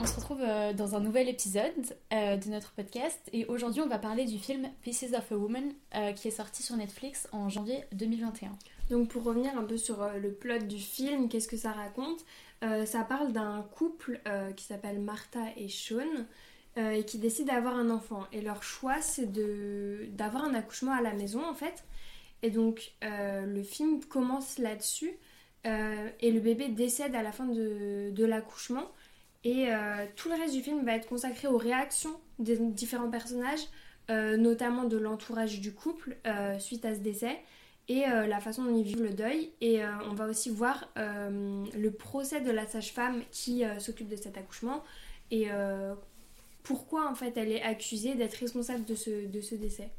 on se retrouve euh, dans un nouvel épisode euh, de notre podcast et aujourd'hui on va parler du film Pieces of a Woman euh, qui est sorti sur Netflix en janvier 2021. Donc pour revenir un peu sur le plot du film, qu'est-ce que ça raconte? Ça parle d'un couple qui s'appelle Martha et Sean et qui décident d'avoir un enfant. Et leur choix c'est d'avoir un accouchement à la maison en fait. Et donc le film commence là-dessus. et le bébé décède à la fin de, de l'accouchement. Et euh, tout le reste du film va être consacré aux réactions des différents personnages, euh, notamment de l'entourage du couple euh, suite à ce décès et la façon dont ils vivent le deuil. Et on va aussi voir le procès de la sage-femme qui s'occupe de cet accouchement et pourquoi en fait elle est accusée d'être responsable de ce, de ce décès.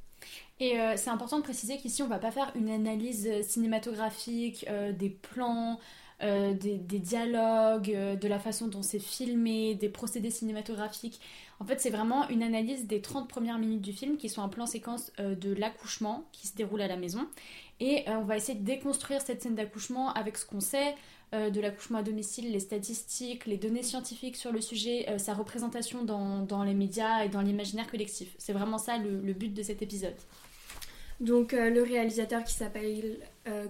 Et c'est important de préciser qu'ici on va pas faire une analyse cinématographique des plans, euh, des, dialogues, euh, de la façon dont c'est filmé, des procédés cinématographiques. En fait, c'est vraiment une analyse des 30 premières minutes du film qui sont un plan séquence euh, de l'accouchement qui se déroule à la maison. Et on va essayer de déconstruire cette scène d'accouchement avec ce qu'on sait de l'accouchement à domicile, les statistiques, les données scientifiques sur le sujet, sa représentation dans, les médias et dans l'imaginaire collectif. C'est vraiment ça le, but de cet épisode. Donc le réalisateur qui s'appelle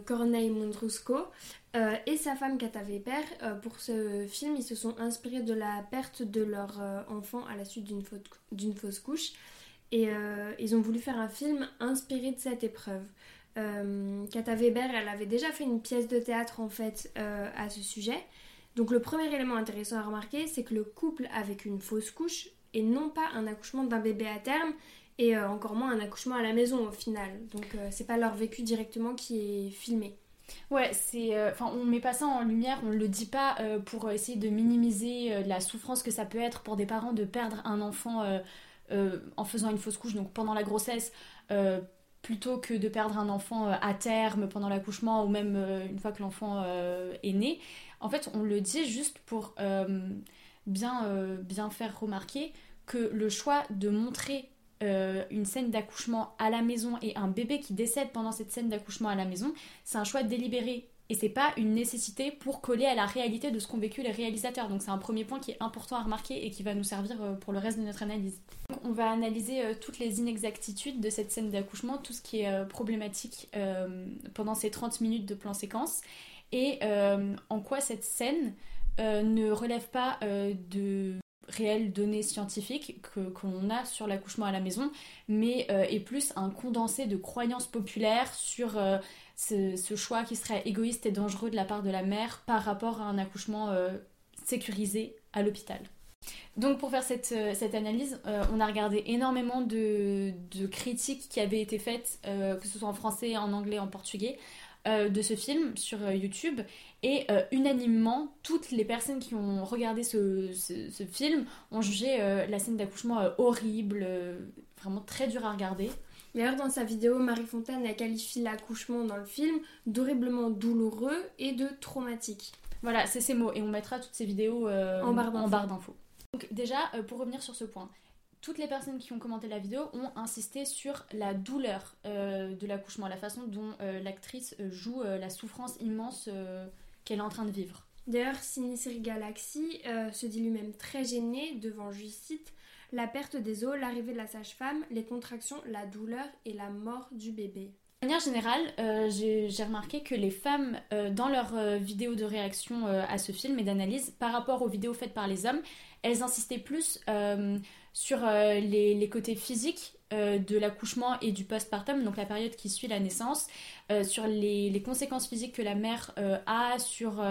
Corneille Mondrusco euh, et sa femme Kata Weber, euh, pour ce film, ils se sont inspirés de la perte de leur euh, enfant à la suite d'une fausse couche. Et ils ont voulu faire un film inspiré de cette épreuve. Kata Weber, elle avait déjà fait une pièce de théâtre en fait à ce sujet. Donc le premier élément intéressant à remarquer, c'est que le couple avec une fausse couche et non pas un accouchement d'un bébé à terme et encore moins un accouchement à la maison au final. Donc c'est pas leur vécu directement qui est filmé. Ouais, c'est. Euh, enfin, on met pas ça en lumière, on le dit pas euh, pour essayer de minimiser euh, la souffrance que ça peut être pour des parents de perdre un enfant en faisant une fausse couche, donc pendant la grossesse, plutôt que de perdre un enfant à terme pendant l'accouchement ou même une fois que l'enfant est né. En fait, on le dit juste pour bien, faire remarquer que le choix de montrer euh, une scène d'accouchement à la maison et un bébé qui décède pendant cette scène d'accouchement à la maison, c'est un choix délibéré et c'est pas une nécessité pour coller à la réalité de ce qu'ont vécu les réalisateurs. Donc c'est un premier point qui est important à remarquer et qui va nous servir euh, pour le reste de notre analyse. on va analyser euh, toutes les inexactitudes de cette scène d'accouchement, tout ce qui est problématique pendant ces 30 minutes de plan séquence et en quoi cette scène ne relève pas de réelles données scientifiques que, a sur l'accouchement à la maison, mais euh, est plus un condensé de croyances populaires sur euh, ce, choix qui serait égoïste et dangereux de la part de la mère par rapport à un accouchement euh, sécurisé à l'hôpital. Donc pour faire cette, analyse, on a regardé énormément de, critiques qui avaient été faites, que ce soit en français, en anglais, en portugais, euh, de ce film sur euh, YouTube et euh, unanimement toutes les personnes qui ont regardé ce, film ont jugé la scène d'accouchement horrible, vraiment très dur à regarder. D'ailleurs, dans sa vidéo, Marie Fontaine a qualifié l'accouchement dans le film d'horriblement douloureux et de traumatique. Voilà, c'est ces mots. Et on mettra toutes ces vidéos en barre d'infos. Donc déjà, pour revenir sur ce point, toutes les personnes qui ont commenté la vidéo ont insisté sur la douleur euh, de l'accouchement, la façon dont euh, l'actrice euh, joue la souffrance immense qu'elle est en train de vivre. D'ailleurs, Ciné Galaxy se dit lui-même très gêné devant, je cite, la perte des os, l'arrivée de la sage-femme, les contractions, la douleur et la mort du bébé. De manière générale, j'ai remarqué que les femmes, dans leurs vidéos de réaction à ce film et d'analyse, par rapport aux vidéos faites par les hommes, elles insistaient plus sur euh, les, côtés physiques euh, de l'accouchement et du postpartum, donc la période qui suit la naissance, euh, sur les, conséquences physiques que la mère a, sur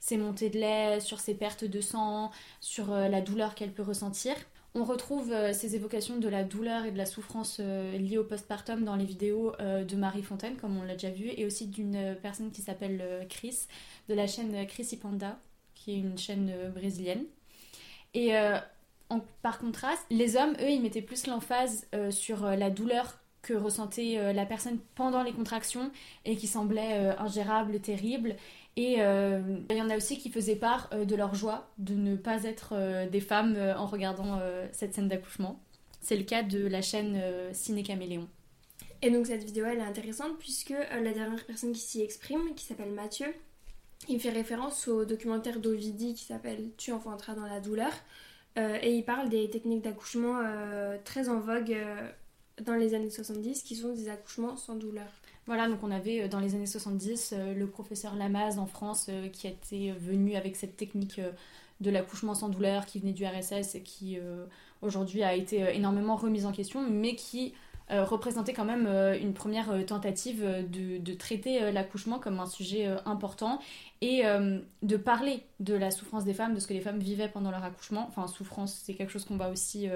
ses montées de lait, sur ses pertes de sang, sur la douleur qu'elle peut ressentir. On retrouve ces évocations de la douleur et de la souffrance liées au postpartum dans les vidéos de Marie Fontaine, comme on l'a déjà vu, et aussi d'une personne qui s'appelle Chris, de la chaîne Chris Ipanda, qui est une chaîne brésilienne. Et par contraste, les hommes, eux, ils mettaient plus l'emphase euh, sur euh, la douleur que ressentait euh, la personne pendant les contractions et qui semblait ingérable, terrible. Et il y en a aussi qui faisaient part de leur joie de ne pas être des femmes en regardant cette scène d'accouchement. C'est le cas de la chaîne Ciné Caméléon. Et donc cette vidéo elle est intéressante puisque la dernière personne qui s'y exprime, qui s'appelle Mathieu, il fait référence au documentaire d'Ovidi qui s'appelle Tu enfanteras dans la douleur, et il parle des techniques d'accouchement très en vogue dans les années 70 qui sont des accouchements sans douleur. Voilà, donc on avait dans les années 70 le professeur Lamaze en France qui était venu avec cette technique de l'accouchement sans douleur qui venait du RSS et qui aujourd'hui a été énormément remise en question, mais qui euh, représentait quand même euh, une première euh, tentative de, traiter l'accouchement comme un sujet important et de parler de la souffrance des femmes, de ce que les femmes vivaient pendant leur accouchement. Enfin, souffrance, c'est quelque chose qu'on va aussi,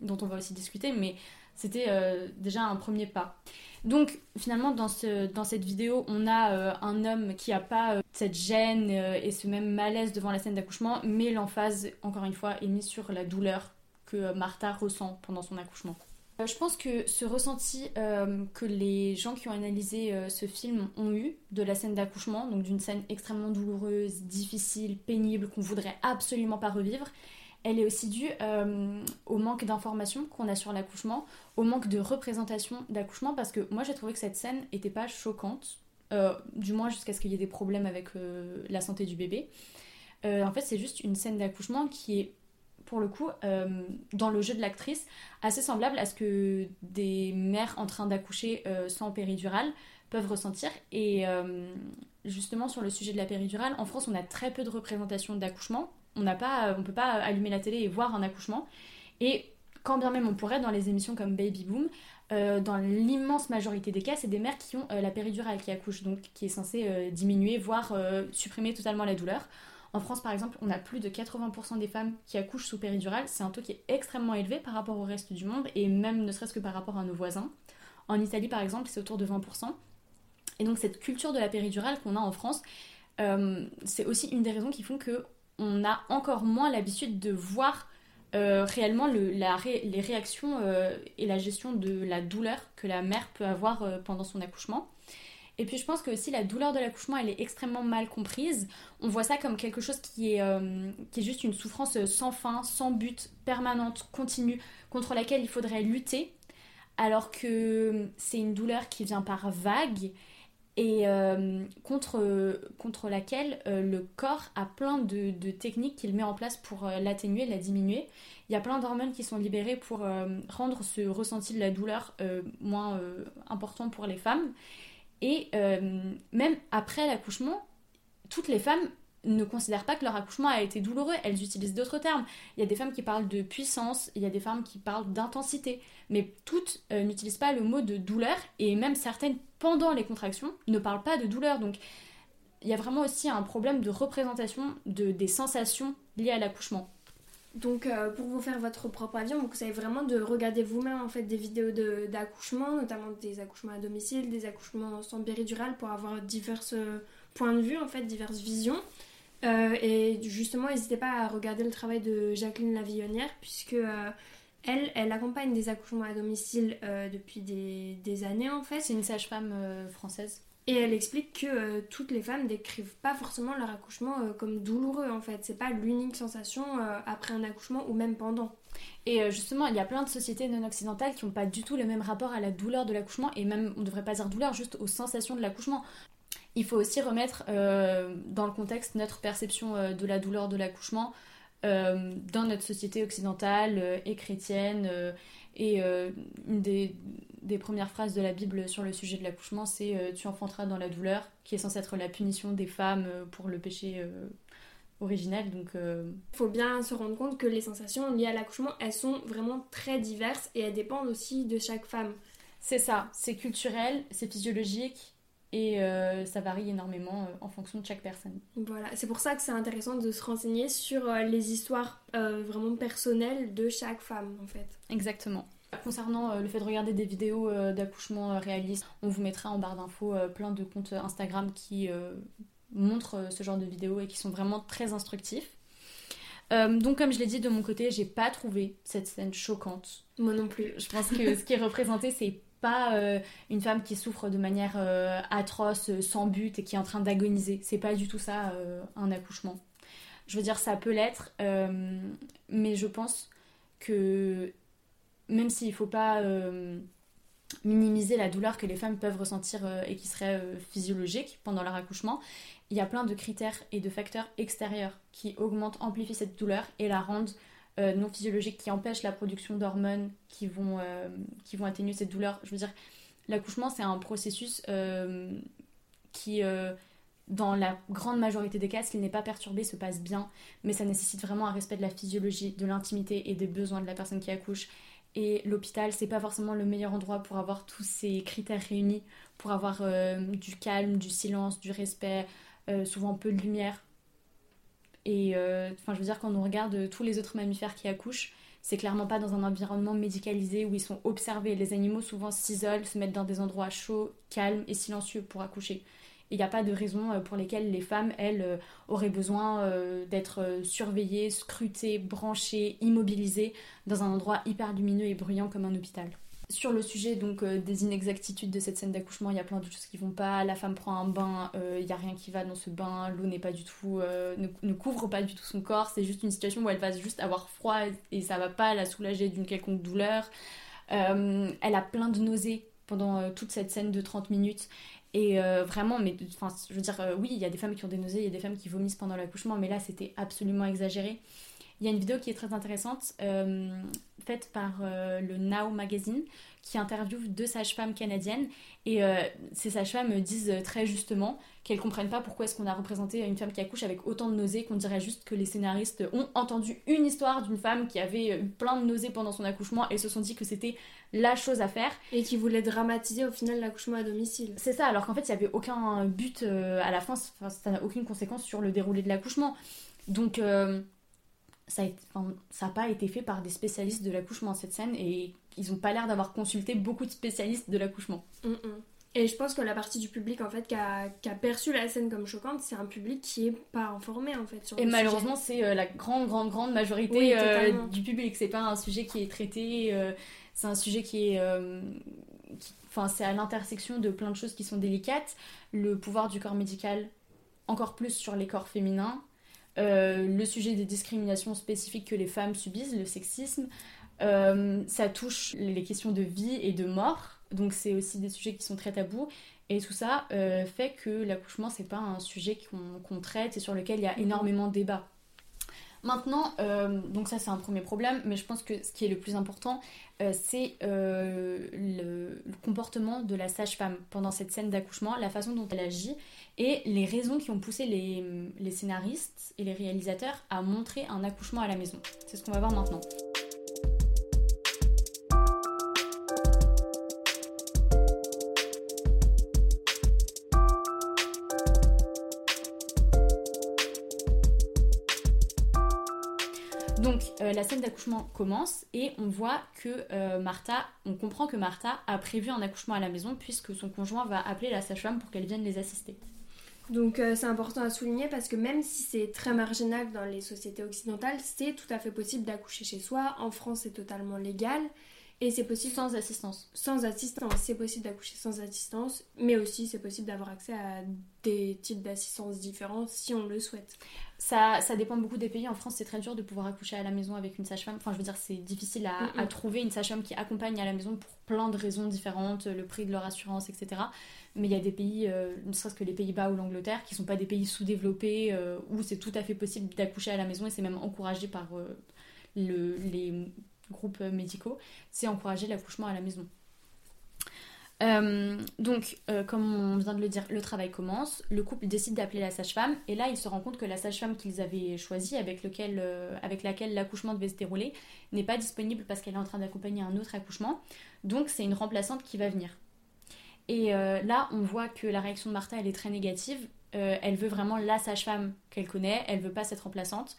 dont on va aussi discuter, mais c'était déjà un premier pas. Donc finalement dans, ce, dans cette vidéo, on a un homme qui n'a pas cette gêne et ce même malaise devant la scène d'accouchement, mais l'emphase, encore une fois, est mise sur la douleur que Martha ressent pendant son accouchement. Euh, je pense que ce ressenti euh, que les gens qui ont analysé euh, ce film ont eu de la scène d'accouchement, donc d'une scène extrêmement douloureuse, difficile, pénible, qu'on voudrait absolument pas revivre, elle est aussi due au manque d'informations qu'on a sur l'accouchement, au manque de représentation d'accouchement, parce que moi j'ai trouvé que cette scène n'était pas choquante, du moins jusqu'à ce qu'il y ait des problèmes avec la santé du bébé. en fait, c'est juste une scène d'accouchement qui est pour le coup, euh, dans le jeu de l'actrice, assez semblable à ce que des mères en train d'accoucher euh, sans péridurale peuvent ressentir. Et euh, justement, sur le sujet de la péridurale, en France, on a très peu de représentation d'accouchement. On n'a peut pas allumer la télé et voir un accouchement. Et quand bien même on pourrait, dans les émissions comme Baby Boom, dans l'immense majorité des cas, c'est des mères qui ont la péridurale qui accouchent, donc qui est censée diminuer, voire supprimer totalement la douleur. En France, par exemple, on a plus de 80% des femmes qui accouchent sous péridurale. C'est un taux qui est extrêmement élevé par rapport au reste du monde et même ne serait-ce que par rapport à nos voisins. En Italie, par exemple, c'est autour de 20%. Et donc cette culture de la péridurale qu'on a en France, euh, c'est aussi une des raisons qui font que on a encore moins l'habitude de voir euh, réellement les réactions euh, et la gestion de la douleur que la mère peut avoir pendant son accouchement. Et puis je pense que aussi la douleur de l'accouchement, elle est extrêmement mal comprise. On voit ça comme quelque chose qui est, euh, qui est juste une souffrance sans fin, sans but, permanente, continue, contre laquelle il faudrait lutter, alors que c'est une douleur qui vient par vagues et euh, contre, contre laquelle euh, le corps a plein de, techniques qu'il met en place pour l'atténuer, la diminuer. Il y a plein d'hormones qui sont libérées pour rendre ce ressenti de la douleur moins important pour les femmes. Et euh, même après l'accouchement, toutes les femmes ne considèrent pas que leur accouchement a été douloureux, elles utilisent d'autres termes. Il y a des femmes qui parlent de puissance, il y a des femmes qui parlent d'intensité, mais toutes euh, n'utilisent pas le mot de douleur, et même certaines, pendant les contractions, ne parlent pas de douleur. Donc il y a vraiment aussi un problème de représentation de, des sensations liées à l'accouchement. Donc euh, pour vous faire votre propre avis, vous conseille vraiment de regarder vous-même en fait des vidéos d'accouchement, notamment des accouchements à domicile, des accouchements sans péridurale pour avoir divers euh, points de vue en fait, diverses visions. Euh, et justement, n'hésitez pas à regarder le travail de Jacqueline Lavillonnière puisque elle, elle accompagne des accouchements à domicile depuis des, des, années en fait. C'est une sage-femme française. Et elle explique que euh, toutes les femmes décrivent pas forcément leur accouchement euh, comme douloureux en fait. C'est pas l'unique sensation euh, après un accouchement ou même pendant. Et justement, il y a plein de sociétés non occidentales qui n'ont pas du tout le même rapport à la douleur de l'accouchement et même, on devrait pas dire douleur, juste aux sensations de l'accouchement. Il faut aussi remettre dans le contexte notre perception de la douleur de l'accouchement dans notre société occidentale et chrétienne. et une des des premières phrases de la Bible sur le sujet de l'accouchement, c'est euh, Tu enfanteras dans la douleur, qui est censée être la punition des femmes euh, pour le péché euh, originel. Donc, il faut bien se rendre compte que les sensations liées à l'accouchement, elles sont vraiment très diverses et elles dépendent aussi de chaque femme. C'est ça, c'est culturel, c'est physiologique et ça varie énormément en fonction de chaque personne. Voilà, c'est pour ça que c'est intéressant de se renseigner sur les histoires vraiment personnelles de chaque femme en fait. Exactement. Concernant euh, le fait de regarder des vidéos euh, d'accouchement euh, réalistes, on vous mettra en barre d'infos plein de comptes Instagram qui montrent ce genre de vidéos et qui sont vraiment très instructifs. donc comme je l'ai dit de mon côté, j'ai pas trouvé cette scène choquante. Moi non plus. Je pense que ce qui est représenté, c'est pas une femme qui souffre de manière atroce, sans but et qui est en train d'agoniser. C'est pas du tout ça un accouchement. Je veux dire, ça peut l'être, mais je pense que même s'il ne faut pas euh, minimiser la douleur que les femmes peuvent ressentir euh, et qui serait euh, physiologique pendant leur accouchement, il y a plein de critères et de facteurs extérieurs qui augmentent, amplifient cette douleur et la rendent non physiologiques qui empêchent la production d'hormones qui, vont qui vont atténuer cette douleur. Je veux dire, l'accouchement, c'est un processus qui dans la grande majorité des cas, s'il n'est pas perturbé, se passe bien, mais ça nécessite vraiment un respect de la physiologie, de l'intimité et des besoins de la personne qui accouche. Et l'hôpital, c'est pas forcément le meilleur endroit pour avoir tous ces critères réunis, pour avoir euh, du calme, du silence, du respect, euh, souvent peu de lumière. Et euh, enfin, je veux dire, quand on regarde tous les autres mammifères qui accouchent, c'est clairement pas dans un environnement médicalisé où ils sont observés. Les animaux souvent s'isolent, se mettent dans des endroits chauds, calmes et silencieux pour accoucher il n'y a pas de raison euh, pour lesquelles les femmes, elles, euh, auraient besoin d'être surveillées, scrutées, branchées, immobilisées dans un endroit hyper lumineux et bruyant comme un hôpital. Sur le sujet donc des inexactitudes de cette scène d'accouchement, il y a plein de choses qui vont pas. La femme prend un bain, il n'y a rien qui va dans ce bain, l'eau n'est pas du tout, ne, couvre pas du tout son corps. C'est juste une situation où elle va juste avoir froid et ça va pas la soulager d'une quelconque douleur. elle a plein de nausées pendant toute cette scène de 30 minutes et euh, vraiment, mais enfin, je veux dire, euh, oui, il y a des femmes qui ont des nausées, il y a des femmes qui vomissent pendant l'accouchement, mais là, c'était absolument exagéré. Il y a une vidéo qui est très intéressante, euh, faite par le Now Magazine, qui interviewe deux sages-femmes canadiennes. Et ces sages-femmes disent très justement qu'elles comprennent pas pourquoi est-ce qu'on a représenté une femme qui accouche avec autant de nausées, qu'on dirait juste que les scénaristes ont entendu une histoire d'une femme qui avait eu plein de nausées pendant son accouchement et se sont dit que c'était la chose à faire. Et qui voulait dramatiser au final l'accouchement à domicile. C'est ça, alors qu'en fait, il n'y avait aucun but euh, à la fin, ça n'a aucune conséquence sur le déroulé de l'accouchement. Donc, euh, ça n'a pas été fait par des spécialistes de l'accouchement, cette scène, et ils n'ont pas l'air d'avoir consulté beaucoup de spécialistes de l'accouchement. Mm, mm. Et je pense que la partie du public en fait qui a, qui a perçu la scène comme choquante, c'est un public qui est pas informé en fait sur Et malheureusement, c'est euh, la grande grande grande majorité du public. C'est pas un sujet qui est traité c'est un sujet qui est. Euh, enfin, c'est à l'intersection de plein de choses qui sont délicates. Le pouvoir du corps médical, encore plus sur les corps féminins. Euh, le sujet des discriminations spécifiques que les femmes subissent, le sexisme. Euh, ça touche les questions de vie et de mort. Donc, c'est aussi des sujets qui sont très tabous. Et tout ça fait que l'accouchement, c'est pas un sujet qu'on traite et sur lequel il y a énormément de débats. Maintenant, euh, donc ça c'est un premier problème, mais je pense que ce qui est le plus important, euh, c'est euh, le, comportement de la sage-femme pendant cette scène d'accouchement, la façon dont elle agit et les raisons qui ont poussé les, les scénaristes et les réalisateurs à montrer un accouchement à la maison. C'est ce qu'on va voir maintenant. Euh, la scène d'accouchement commence et on voit que euh, Martha, on comprend que Martha a prévu un accouchement à la maison puisque son conjoint va appeler la sage-femme pour qu'elle vienne les assister. Donc euh, c'est important à souligner parce que même si c'est très marginal dans les sociétés occidentales, c'est tout à fait possible d'accoucher chez soi. En France, c'est totalement légal. Et c'est possible sans assistance. Sans assistance, c'est possible d'accoucher sans assistance, mais aussi c'est possible d'avoir accès à des types d'assistance différents si on le souhaite. Ça, ça, dépend beaucoup des pays. En France, c'est très dur de pouvoir accoucher à la maison avec une sage-femme. Enfin, je veux dire, c'est difficile à, à, trouver une sage-femme qui accompagne à la maison pour plein de raisons différentes, le prix de leur assurance, etc. Mais il y a des pays, euh, ne serait-ce que les Pays-Bas ou l'Angleterre, qui sont pas des pays sous-développés euh, où c'est tout à fait possible d'accoucher à la maison et c'est même encouragé par euh, le, les groupes médicaux, c'est encourager l'accouchement à la maison. Euh, donc, euh, comme on vient de le dire, le travail commence, le couple décide d'appeler la sage-femme, et là, ils se rendent compte que la sage-femme qu'ils avaient choisie, avec, lequel, euh, avec laquelle l'accouchement devait se dérouler, n'est pas disponible parce qu'elle est en train d'accompagner un autre accouchement. Donc, c'est une remplaçante qui va venir. Et là, on voit que la réaction de Martha, elle est très négative. elle veut vraiment la sage-femme qu'elle connaît, elle veut pas cette remplaçante.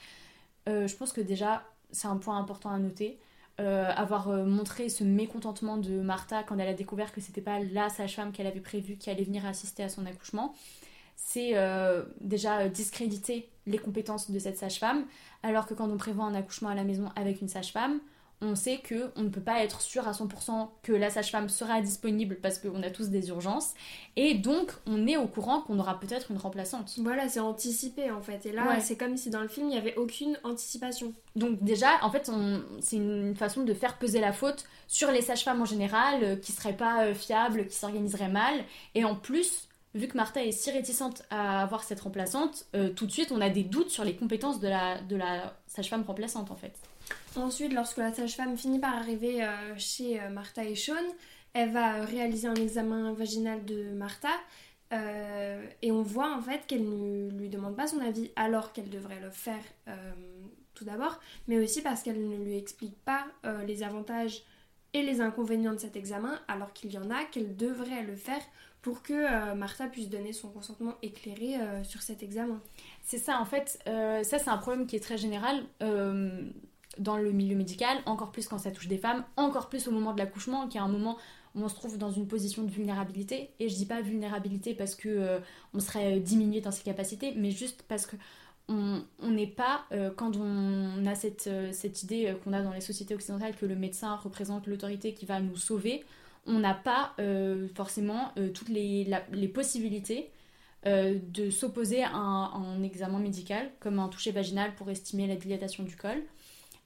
je pense que déjà, c'est un point important à noter. Euh, avoir euh, montré ce mécontentement de Martha quand elle a découvert que c'était pas la sage-femme qu'elle avait prévue qui allait venir assister à son accouchement, c'est euh, déjà discréditer les compétences de cette sage-femme, alors que quand on prévoit un accouchement à la maison avec une sage-femme, on sait que on ne peut pas être sûr à 100% que la sage-femme sera disponible parce qu'on a tous des urgences et donc on est au courant qu'on aura peut-être une remplaçante. Voilà, c'est anticipé en fait. Et là, c'est comme si dans le film il n'y avait aucune anticipation. Donc déjà, en fait, c'est une façon de faire peser la faute sur les sages-femmes en général euh, qui seraient pas euh, fiables, qui s'organiseraient mal et en plus vu que Martha est si réticente à avoir cette remplaçante, euh, tout de suite on a des doutes sur les compétences de la, de la sage-femme remplaçante en fait. Ensuite, lorsque la sage-femme finit par arriver chez Martha et Sean, elle va réaliser un examen vaginal de Martha. et on voit en fait qu'elle ne lui demande pas son avis alors qu'elle devrait le faire tout d'abord, mais aussi parce qu'elle ne lui explique pas les avantages et les inconvénients de cet examen, alors qu'il y en a qu'elle devrait le faire pour que euh, Martha puisse donner son consentement éclairé euh, sur cet examen. C'est ça, en fait, euh, ça c'est un problème qui est très général dans le milieu médical, encore plus quand ça touche des femmes, encore plus au moment de l'accouchement, qui est un moment où on se trouve dans une position de vulnérabilité. Et je dis pas vulnérabilité parce que on serait diminué dans ses capacités, mais juste parce que on n'est pas, quand on a cette, cette idée qu'on a dans les sociétés occidentales que le médecin représente l'autorité qui va nous sauver, on n'a pas euh, forcément euh, toutes les, possibilités euh, de s'opposer à, un examen médical, comme un toucher vaginal pour estimer la dilatation du col,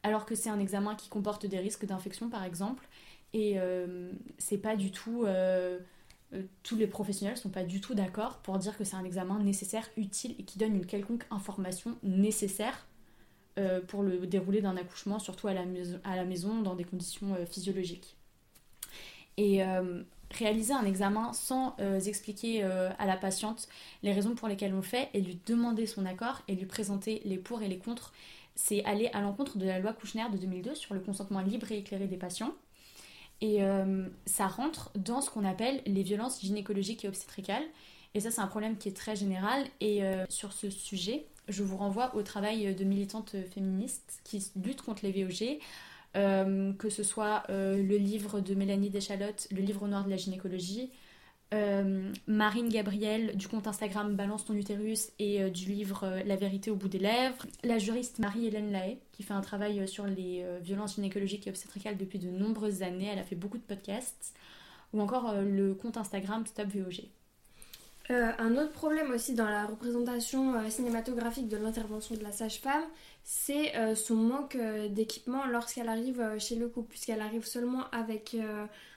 alors que c'est un examen qui comporte des risques d'infection par exemple, et c'est pas du tout. tous les professionnels sont pas du tout d'accord pour dire que c'est un examen nécessaire, utile et qui donne une quelconque information nécessaire pour le déroulé d'un accouchement, surtout à la, maison, dans des conditions physiologiques. Et euh, réaliser un examen sans euh, expliquer euh, à la patiente les raisons pour lesquelles on le fait et lui demander son accord et lui présenter les pour et les contre, c'est aller à l'encontre de la loi Kouchner de 2002 sur le consentement libre et éclairé des patients. Et ça rentre dans ce qu'on appelle les violences gynécologiques et obstétricales. Et ça, c'est un problème qui est très général. Et sur ce sujet, je vous renvoie au travail de militantes féministes qui luttent contre les VOG euh, que ce soit euh, le livre de Mélanie Deschalottes, le livre noir de la gynécologie, euh, Marine Gabriel du compte Instagram Balance ton utérus et du livre La vérité au bout des lèvres, la juriste Marie-Hélène Lahaye qui fait un travail sur les violences gynécologiques et obstétricales depuis de nombreuses années, elle a fait beaucoup de podcasts, ou encore le compte Instagram Stop VOG. Un autre problème aussi dans la représentation cinématographique de l'intervention de la sage-femme, c'est euh, son manque euh, d'équipement lorsqu'elle arrive euh, chez le couple, puisqu'elle arrive seulement avec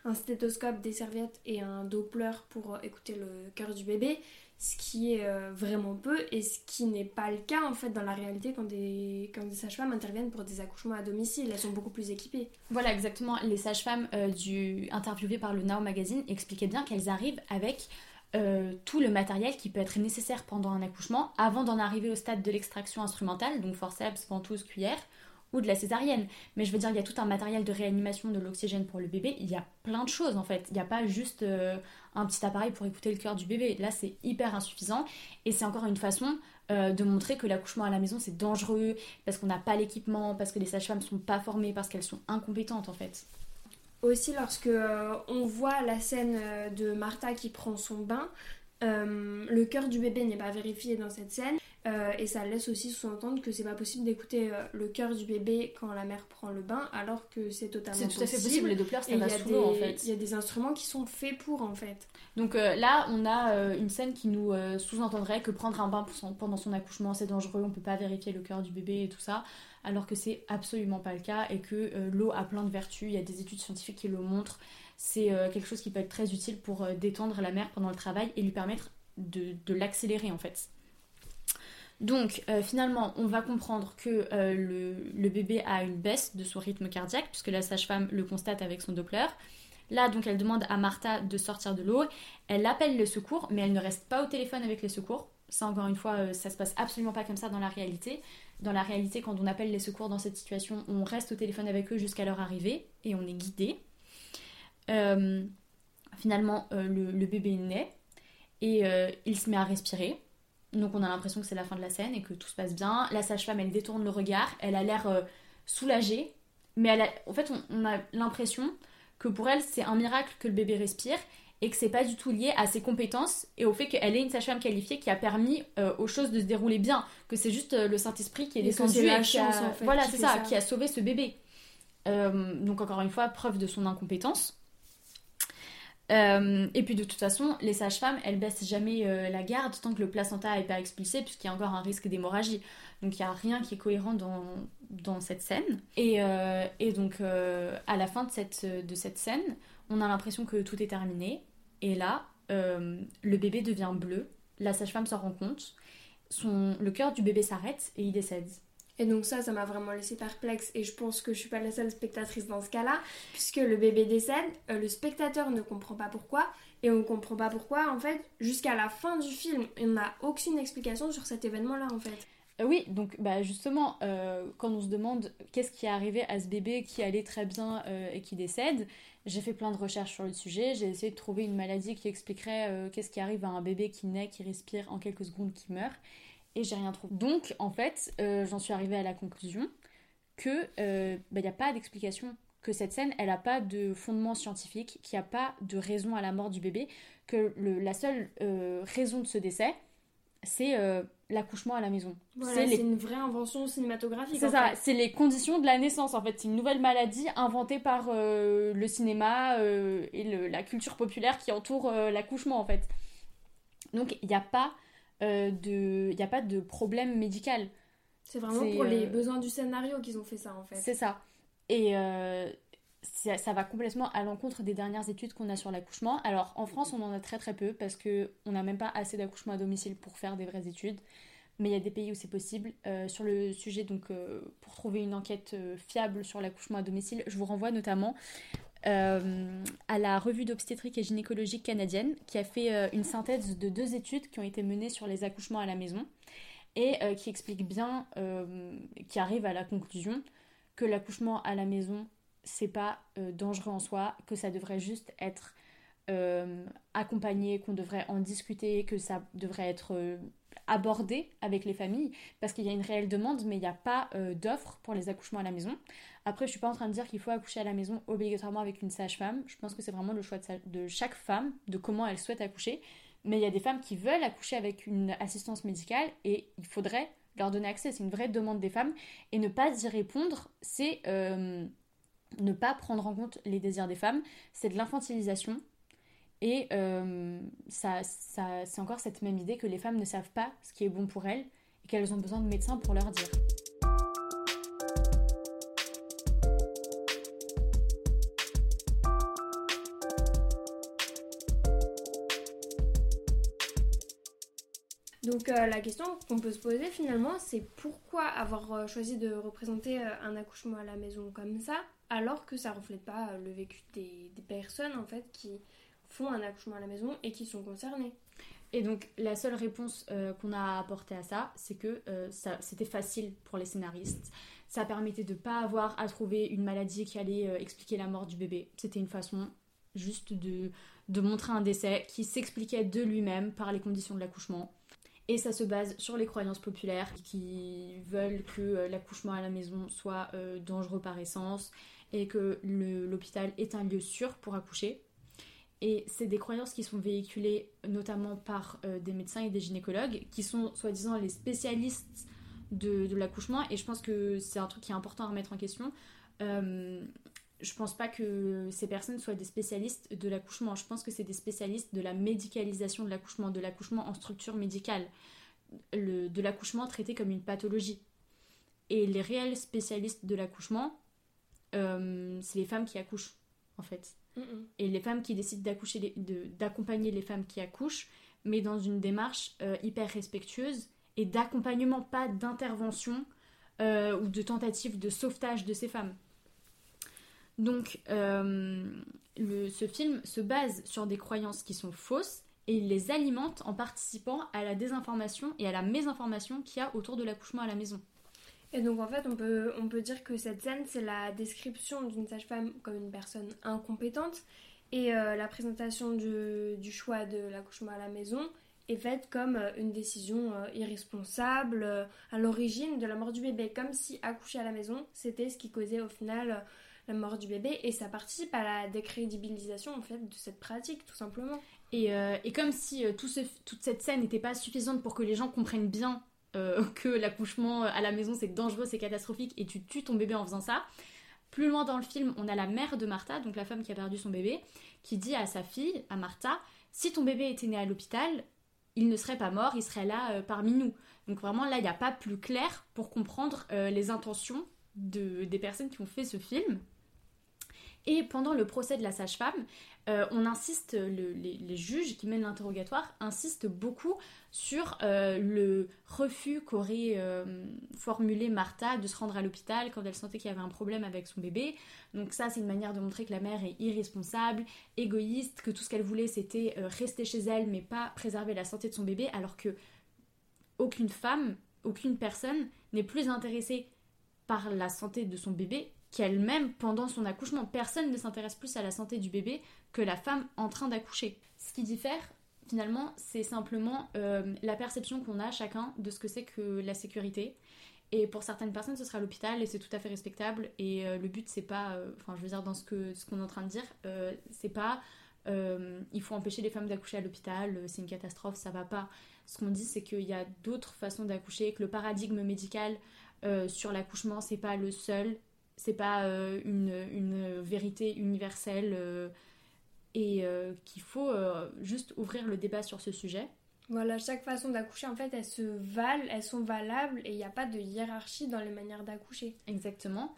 un stéthoscope, des serviettes et un Doppler pour écouter le cœur du bébé, ce qui est vraiment peu et ce qui n'est pas le cas en fait dans la réalité quand des, quand des sages-femmes interviennent pour des accouchements à domicile, elles sont beaucoup plus équipées. Voilà exactement, les sages-femmes du... interviewées par le Now Magazine expliquaient bien qu'elles arrivent avec euh, tout le matériel qui peut être nécessaire pendant un accouchement avant d'en arriver au stade de l'extraction instrumentale, donc forceps, ventouse, cuillère, ou de la césarienne. Mais je veux dire, il y a tout un matériel de réanimation de l'oxygène pour le bébé, il y a plein de choses en fait. Il n'y a pas juste euh, un petit appareil pour écouter le cœur du bébé. Là, c'est hyper insuffisant et c'est encore une façon euh, de montrer que l'accouchement à la maison c'est dangereux parce qu'on n'a pas l'équipement, parce que les sages-femmes ne sont pas formées, parce qu'elles sont incompétentes en fait. Aussi, lorsque euh, on voit la scène euh, de Martha qui prend son bain, euh, le cœur du bébé n'est pas vérifié dans cette scène et ça laisse aussi sous-entendre que c'est pas possible d'écouter le cœur du bébé quand la mère prend le bain alors que c'est totalement possible. C'est tout à fait possible, les Dopplers ça va sous en fait. Il y a des instruments qui sont faits pour en fait. Donc là, on a une scène qui nous sous-entendrait que prendre un bain pendant son accouchement c'est dangereux, on peut pas vérifier le cœur du bébé et tout ça alors que c'est absolument pas le cas et que euh, l'eau a plein de vertus, il y a des études scientifiques qui le montrent, c'est euh, quelque chose qui peut être très utile pour euh, détendre la mère pendant le travail et lui permettre de, l'accélérer en fait. Donc finalement, on va comprendre que le, bébé a une baisse de son rythme cardiaque, puisque la sage-femme le constate avec son Doppler. Là, donc, elle demande à Martha de sortir de l'eau. Elle appelle les secours, mais elle ne reste pas au téléphone avec les secours. Ça, encore une fois, ça se passe absolument pas comme ça dans la réalité dans la réalité, quand on appelle les secours dans cette situation, on reste au téléphone avec eux jusqu'à leur arrivée et on est guidé. Euh, finalement, euh, le, bébé naît et euh, il se met à respirer. Donc on a l'impression que c'est la fin de la scène et que tout se passe bien. La sage-femme, elle détourne le regard, elle a l'air soulagée, mais en fait, on a l'impression que pour elle, c'est un miracle que le bébé respire et que c'est pas du tout lié à ses compétences et au fait qu'elle est une sage-femme qualifiée qui a permis euh, aux choses de se dérouler bien, que c'est juste euh, le Saint-Esprit qui est descendu et, qui a, voilà, c'est ça, qui a sauvé ce bébé. Euh, donc encore une fois, preuve de son incompétence. et puis de toute façon, les sages-femmes, elles baissent jamais la garde tant que le placenta n'est pas expulsé, puisqu'il y a encore un risque d'hémorragie. Donc il n'y a rien qui est cohérent dans, dans cette scène. Et, et donc à la fin de cette, de cette scène, on a l'impression que tout est terminé. Et là, euh, le bébé devient bleu, la sage-femme s'en rend compte, son, le cœur du bébé s'arrête et il décède. Et donc ça, ça m'a vraiment laissé perplexe et je pense que je suis pas la seule spectatrice dans ce cas-là, puisque le bébé décède, euh, le spectateur ne comprend pas pourquoi et on comprend pas pourquoi en fait jusqu'à la fin du film, on n'a aucune explication sur cet événement-là en fait. Euh, oui, donc bah, justement, euh, quand on se demande qu'est-ce qui est arrivé à ce bébé qui allait très bien et qui décède, j'ai fait plein de recherches sur le sujet, j'ai essayé de trouver une maladie qui expliquerait qu'est-ce qui arrive à un bébé qui naît, qui respire en quelques secondes, qui meurt et j'ai rien trouvé. Donc, en fait, euh, j'en suis arrivée à la conclusion que il euh, n'y a pas d'explication, que cette scène, elle n'a pas de fondement scientifique, qu'il n'y a pas de raison à la mort du bébé, que la seule euh, raison de ce décès, c'est l'accouchement à la maison. c'est une vraie invention cinématographique. C'est ça, c'est les conditions de la naissance en fait. C'est une nouvelle maladie inventée par le cinéma et la culture populaire qui entoure l'accouchement en fait. Donc il n'y a pas euh, a pas de problème médical. C'est vraiment pour les euh, besoins du scénario qu'ils ont fait ça en fait. C'est ça. Et euh, ça, va complètement à l'encontre des dernières études qu'on a sur l'accouchement. Alors en France, on en a très très peu parce qu'on n'a même pas assez d'accouchement à domicile pour faire des vraies études. Mais il y a des pays où c'est possible. sur le sujet, donc pour trouver une enquête fiable sur l'accouchement à domicile, je vous renvoie notamment euh, à la revue d'obstétrique et gynécologique canadienne qui a fait euh, une synthèse de deux études qui ont été menées sur les accouchements à la maison et euh, qui explique bien, qui arrive à la conclusion que l'accouchement à la maison c'est pas dangereux en soi, que ça devrait juste être accompagné, qu'on devrait en discuter, que ça devrait être abordé avec les familles parce qu'il y a une réelle demande mais il n'y a pas d'offre pour les accouchements à la maison. Après, je suis pas en train de dire qu'il faut accoucher à la maison obligatoirement avec une sage-femme. Je pense que c'est vraiment le choix de, chaque femme, de comment elle souhaite accoucher. Mais il y a des femmes qui veulent accoucher avec une assistance médicale et il faudrait leur donner accès. C'est une vraie demande des femmes. Et ne pas y répondre, c'est euh, ne pas prendre en compte les désirs des femmes. C'est de l'infantilisation. Et euh, c'est encore cette même idée que les femmes ne savent pas ce qui est bon pour elles et qu'elles ont besoin de médecins pour leur dire. Donc euh, la question qu'on peut se poser finalement, c'est pourquoi avoir euh, choisi de représenter un accouchement à la maison comme ça, alors que ça reflète pas le vécu des, personnes en fait qui font un accouchement à la maison et qui sont concernées. Et donc la seule réponse qu'on a apportée à ça, c'est que c'était facile pour les scénaristes. Ça permettait de pas avoir à trouver une maladie qui allait expliquer la mort du bébé. C'était une façon juste de, de montrer un décès qui s'expliquait de lui-même par les conditions de l'accouchement et ça se base sur les croyances populaires qui veulent que euh, l'accouchement à la maison soit euh, dangereux par essence et que l'hôpital est un lieu sûr pour accoucher. Et c'est des croyances qui sont véhiculées notamment par euh, des médecins et des gynécologues qui sont soi-disant les spécialistes de, l'accouchement. Et je pense que c'est un truc qui est important à remettre en question je pense pas que ces personnes soient des spécialistes de l'accouchement. Je pense que c'est des spécialistes de la médicalisation de l'accouchement, de l'accouchement en structure médicale, de l'accouchement traité comme une pathologie. Et les réels spécialistes de l'accouchement, euh, c'est les femmes qui accouchent, en fait. Et les femmes qui décident d'accoucher, d'accompagner les femmes qui accouchent, mais dans une démarche euh, hyper respectueuse et d'accompagnement, pas d'intervention euh, ou de tentative de sauvetage de ces femmes. Donc, euh, ce film se base sur des croyances qui sont fausses et il les alimente en participant à la désinformation et à la mésinformation qu'il y a autour de l'accouchement à la maison. Et donc en fait, on peut, on peut dire que cette scène, c'est la description d'une sage-femme comme une personne incompétente. Et euh, la présentation du, du choix de l'accouchement à la maison est faite comme euh, une décision irresponsable à l'origine de la mort du bébé, comme si accoucher à la maison, c'était ce qui causait au final la mort du bébé. Et ça participe à la décrédibilisation en fait de cette pratique tout simplement. Et, euh, et comme si euh, tout ce, toute cette scène n'était pas suffisante pour que les gens comprennent bien euh, que l'accouchement à la maison c'est dangereux, c'est catastrophique et tu tues ton bébé en faisant ça. Plus loin dans le film, on a la mère de Martha, donc la femme qui a perdu son bébé, qui dit à sa fille, à Martha, si ton bébé était né à l'hôpital, il ne serait pas mort, il serait là parmi nous. Donc vraiment là, il n'y a pas plus clair pour comprendre les intentions de, des personnes qui ont fait ce film. Et pendant le procès de la sage-femme, euh, on insiste, les, juges qui mènent l'interrogatoire insistent beaucoup sur euh, le refus qu'aurait euh, formulé Martha de se rendre à l'hôpital quand elle sentait qu'il y avait un problème avec son bébé. Donc ça, c'est une manière de montrer que la mère est irresponsable, égoïste, que tout ce qu'elle voulait, c'était rester chez elle, mais pas préserver la santé de son bébé, alors que aucune femme, aucune personne n'est plus intéressée par la santé de son bébé qu'elle-même pendant son accouchement. Personne ne s'intéresse plus à la santé du bébé que la femme en train d'accoucher. Ce qui diffère, finalement, c'est simplement euh, la perception qu'on a chacun de ce que c'est que la sécurité. Et pour certaines personnes, ce sera l'hôpital et c'est tout à fait respectable. Et euh, le but, c'est pas, euh, enfin, je veux dire, dans ce que ce qu'on est en train de dire, c'est pas il faut empêcher les femmes d'accoucher à l'hôpital, c'est une catastrophe, ça va pas. Ce qu'on dit, c'est qu'il y a d'autres façons d'accoucher, que le paradigme médical sur l'accouchement, c'est pas le seul, c'est pas une, une, vérité universelle et euh, qu'il faut euh, juste ouvrir le débat sur ce sujet. Voilà, chaque façon d'accoucher, en fait, elles se valent, elles sont valables et il n'y a pas de hiérarchie dans les manières d'accoucher. Exactement.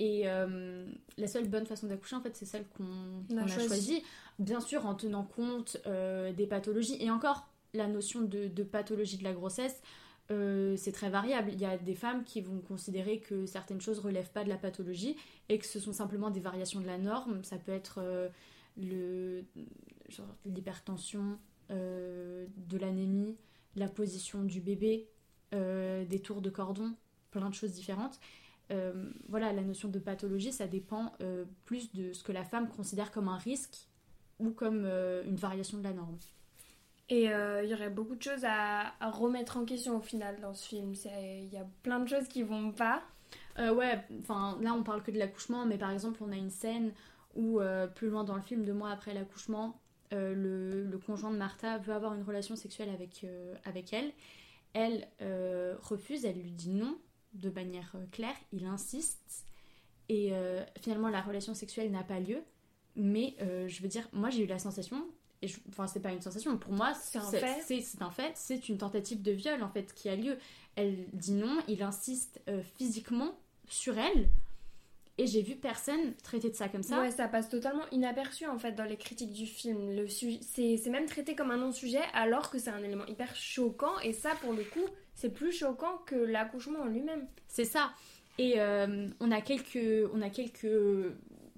Et euh, la seule bonne façon d'accoucher, en fait, c'est celle qu'on a, choisie. Bien sûr, en tenant compte des pathologies. Et encore, la notion de, de pathologie de la grossesse, c'est très variable. Il y a des femmes qui vont considérer que certaines choses relèvent pas de la pathologie et que ce sont simplement des variations de la norme. Ça peut être le, l'hypertension, euh, de l'anémie, la position du bébé, euh, des tours de cordon, plein de choses différentes. Euh, voilà, la notion de pathologie, ça dépend plus de ce que la femme considère comme un risque ou comme une variation de la norme. Et il y aurait beaucoup de choses à, remettre en question au final dans ce film. Il y a plein de choses qui vont pas. ouais, enfin là on parle que de l'accouchement, mais par exemple on a une scène où euh, plus loin dans le film, deux mois après l'accouchement, euh, le, conjoint de Martha veut avoir une relation sexuelle avec, euh, avec elle. Elle refuse, elle lui dit non de manière claire, il insiste et finalement la relation sexuelle n'a pas lieu. Mais je veux dire, moi j'ai eu la sensation, et enfin c'est pas une sensation, pour moi c'est un fait, c'est un fait, c'est une tentative de viol en fait qui a lieu. Elle dit non, il insiste physiquement sur elle et j'ai vu personne traiter de ça comme ça. Ouais, ça passe totalement inaperçu en fait dans les critiques du film. Le c'est même traité comme un non-sujet alors que c'est un élément hyper choquant. Et ça, pour le coup, c'est plus choquant que l'accouchement en lui-même. C'est ça. Et euh, on a quelques, on a quelques,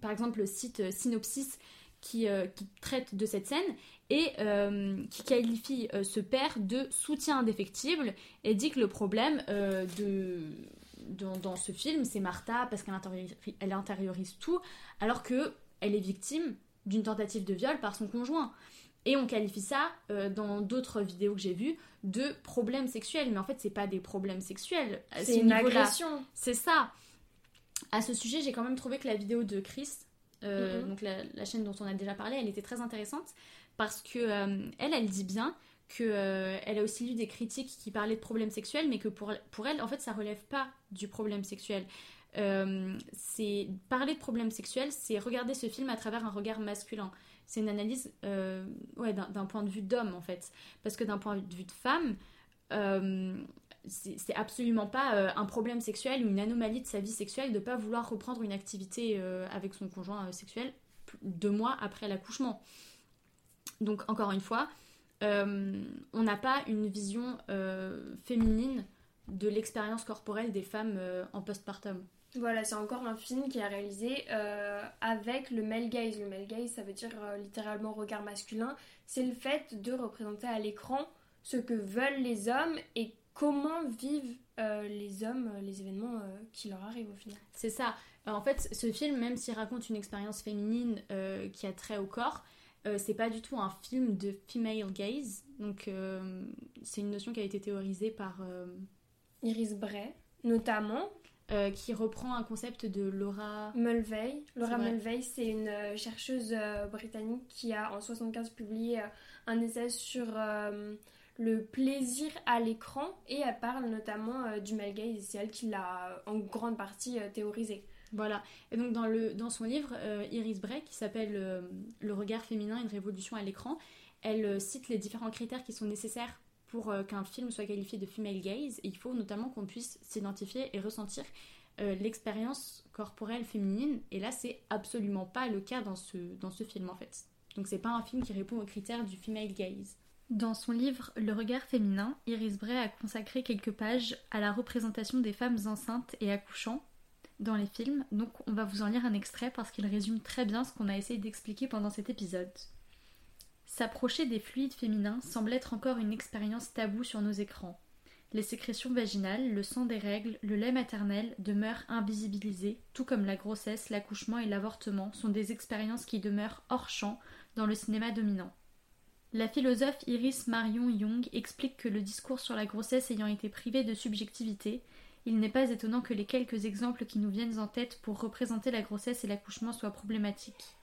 par exemple, le site Synopsis qui, euh, qui traite de cette scène et euh, qui qualifie ce père de soutien indéfectible et dit que le problème de dans, ce film, c'est Martha parce qu'elle intériorise, elle intériorise tout, alors que elle est victime d'une tentative de viol par son conjoint. Et on qualifie ça, euh, dans d'autres vidéos que j'ai vues, de problèmes sexuels. Mais en fait, c'est pas des problèmes sexuels. C'est une agression. C'est ça. À ce sujet, j'ai quand même trouvé que la vidéo de Chris, euh, donc la, chaîne dont on a déjà parlé, elle était très intéressante parce que euh, elle, elle dit bien qu'elle euh, a aussi lu des critiques qui parlaient de problèmes sexuels, mais que pour, pour elle, en fait, ça relève pas du problème sexuel. C'est parler de problèmes sexuels, c'est regarder ce film à travers un regard masculin. C'est une analyse euh, ouais, d'un point de vue d'homme, en fait. Parce que d'un point de vue de femme, c'est absolument pas un problème sexuel ou une anomalie de sa vie sexuelle de pas vouloir reprendre une activité avec son conjoint sexuel deux mois après l'accouchement. Donc, encore une fois, euh, on n'a pas une vision euh, féminine de l'expérience corporelle des femmes euh, en postpartum. Voilà, c'est encore un film qui est réalisé avec le male gaze. Le male gaze, ça veut dire littéralement regard masculin. C'est le fait de représenter à l'écran ce que veulent les hommes et comment vivent les hommes les événements qui leur arrivent au final. C'est ça. en fait, ce film, même s'il raconte une expérience féminine qui a trait au corps, euh, c'est pas du tout un film de female gaze. Donc, euh, c'est une notion qui a été théorisée par euh, Iris Bray, notamment. qui reprend un concept de Laura Mulvey. Laura Mulvey, c'est une chercheuse britannique qui a en 75 publié un essai sur le plaisir à l'écran et elle parle notamment du male gaze. C'est elle qui l'a en grande partie théorisé. Voilà. Et donc dans, le, dans son livre, euh, Iris Bray, qui s'appelle euh, Le regard féminin, une révolution à l'écran, elle euh, cite les différents critères qui sont nécessaires pour qu'un film soit qualifié de female gaze. Et il faut notamment qu'on puisse s'identifier et ressentir l'expérience corporelle féminine. Et là, c'est absolument pas le cas dans ce, dans ce film en fait. Donc c'est pas un film qui répond aux critères du female gaze. Dans son livre Le regard féminin, Iris Bray a consacré quelques pages à la représentation des femmes enceintes et accouchant dans les films, donc on va vous en lire un extrait parce qu'il résume très bien ce qu'on a essayé d'expliquer pendant cet épisode. S'approcher des fluides féminins semble être encore une expérience taboue sur nos écrans. Les sécrétions vaginales, le sang des règles, le lait maternel demeurent invisibilisés, tout comme la grossesse, l'accouchement et l'avortement sont des expériences qui demeurent hors champ dans le cinéma dominant. La philosophe Iris Marion Young explique que le discours sur la grossesse ayant été privé de subjectivité, il n'est pas étonnant que les quelques exemples qui nous viennent en tête pour représenter la grossesse et l'accouchement soient problématiques.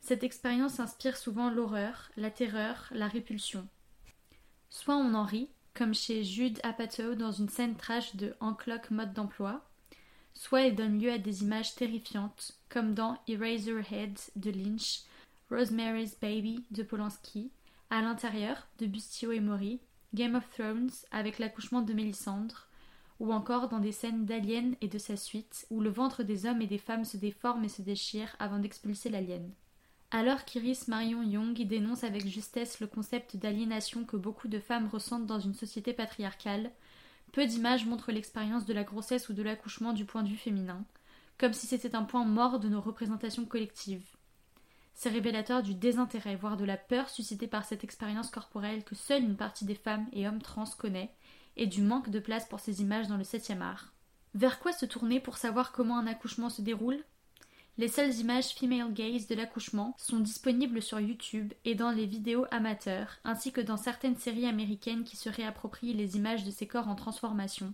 Cette expérience inspire souvent l'horreur, la terreur, la répulsion. Soit on en rit, comme chez Jude Apatow dans une scène trash de Enclock mode d'emploi, soit elle donne lieu à des images terrifiantes, comme dans Eraserhead de Lynch, Rosemary's Baby de Polanski, à l'intérieur de Bustio et Mori, Game of Thrones avec l'accouchement de Mélisandre, ou encore dans des scènes d'Alien et de sa suite, où le ventre des hommes et des femmes se déforme et se déchire avant d'expulser l'alien. Alors qu'Iris Marion Young dénonce avec justesse le concept d'aliénation que beaucoup de femmes ressentent dans une société patriarcale, peu d'images montrent l'expérience de la grossesse ou de l'accouchement du point de vue féminin, comme si c'était un point mort de nos représentations collectives. C'est révélateur du désintérêt, voire de la peur suscitée par cette expérience corporelle que seule une partie des femmes et hommes trans connaît, et du manque de place pour ces images dans le septième art. Vers quoi se tourner pour savoir comment un accouchement se déroule? Les seules images female gaze de l'accouchement sont disponibles sur YouTube et dans les vidéos amateurs, ainsi que dans certaines séries américaines qui se réapproprient les images de ces corps en transformation,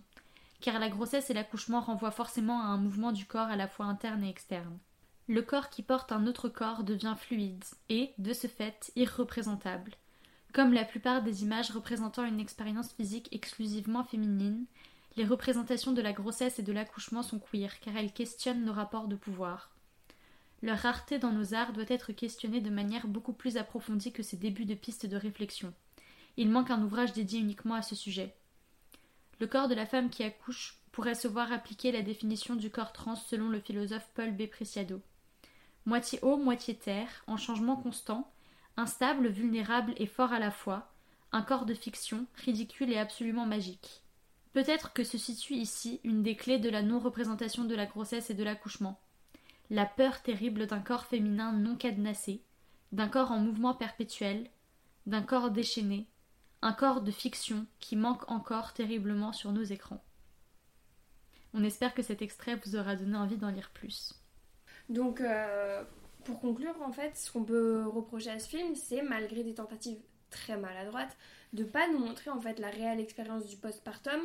car la grossesse et l'accouchement renvoient forcément à un mouvement du corps à la fois interne et externe le corps qui porte un autre corps devient fluide et, de ce fait, irreprésentable. Comme la plupart des images représentant une expérience physique exclusivement féminine, les représentations de la grossesse et de l'accouchement sont queer car elles questionnent nos rapports de pouvoir. Leur rareté dans nos arts doit être questionnée de manière beaucoup plus approfondie que ces débuts de pistes de réflexion. Il manque un ouvrage dédié uniquement à ce sujet. Le corps de la femme qui accouche pourrait se voir appliquer la définition du corps trans selon le philosophe Paul B. Preciado moitié eau, moitié terre, en changement constant, instable, vulnérable et fort à la fois, un corps de fiction, ridicule et absolument magique. Peut-être que se situe ici une des clés de la non-représentation de la grossesse et de l'accouchement. La peur terrible d'un corps féminin non cadenassé, d'un corps en mouvement perpétuel, d'un corps déchaîné, un corps de fiction qui manque encore terriblement sur nos écrans. On espère que cet extrait vous aura donné envie d'en lire plus. Donc, euh, pour conclure, en fait, ce qu'on peut reprocher à ce film, c'est malgré des tentatives très maladroites, de pas nous montrer en fait la réelle expérience du postpartum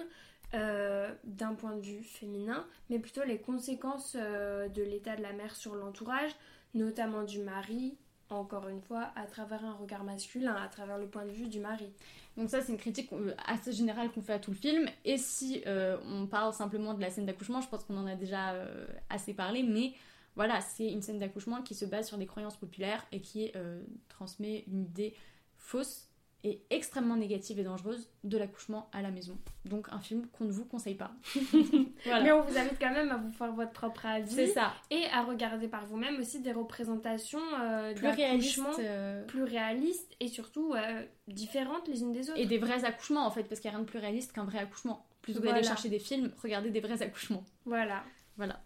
euh, d'un point de vue féminin, mais plutôt les conséquences euh, de l'état de la mère sur l'entourage, notamment du mari, encore une fois, à travers un regard masculin, à travers le point de vue du mari. Donc ça, c'est une critique assez générale qu'on fait à tout le film. Et si on parle simplement de la scène d'accouchement, je pense qu'on en a déjà assez parlé, mais voilà, c'est une scène d'accouchement qui se base sur des croyances populaires et qui euh, transmet une idée fausse et extrêmement négative et dangereuse de l'accouchement à la maison. Donc un film qu'on ne vous conseille pas. Mais on vous invite quand même à vous faire votre propre avis. C'est ça. Et à regarder par vous-même aussi des représentations euh, plus réalistes, euh, plus réalistes et surtout différentes les unes des autres. Et des vrais accouchements en fait, parce qu'il n'y a rien de plus réaliste qu'un vrai accouchement. Plutôt que d'aller chercher des films, regardez des vrais accouchements. Voilà. Voilà.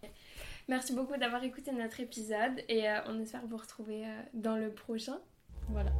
Merci beaucoup d'avoir écouté notre épisode et euh, on espère vous retrouver euh, dans le prochain. Voilà.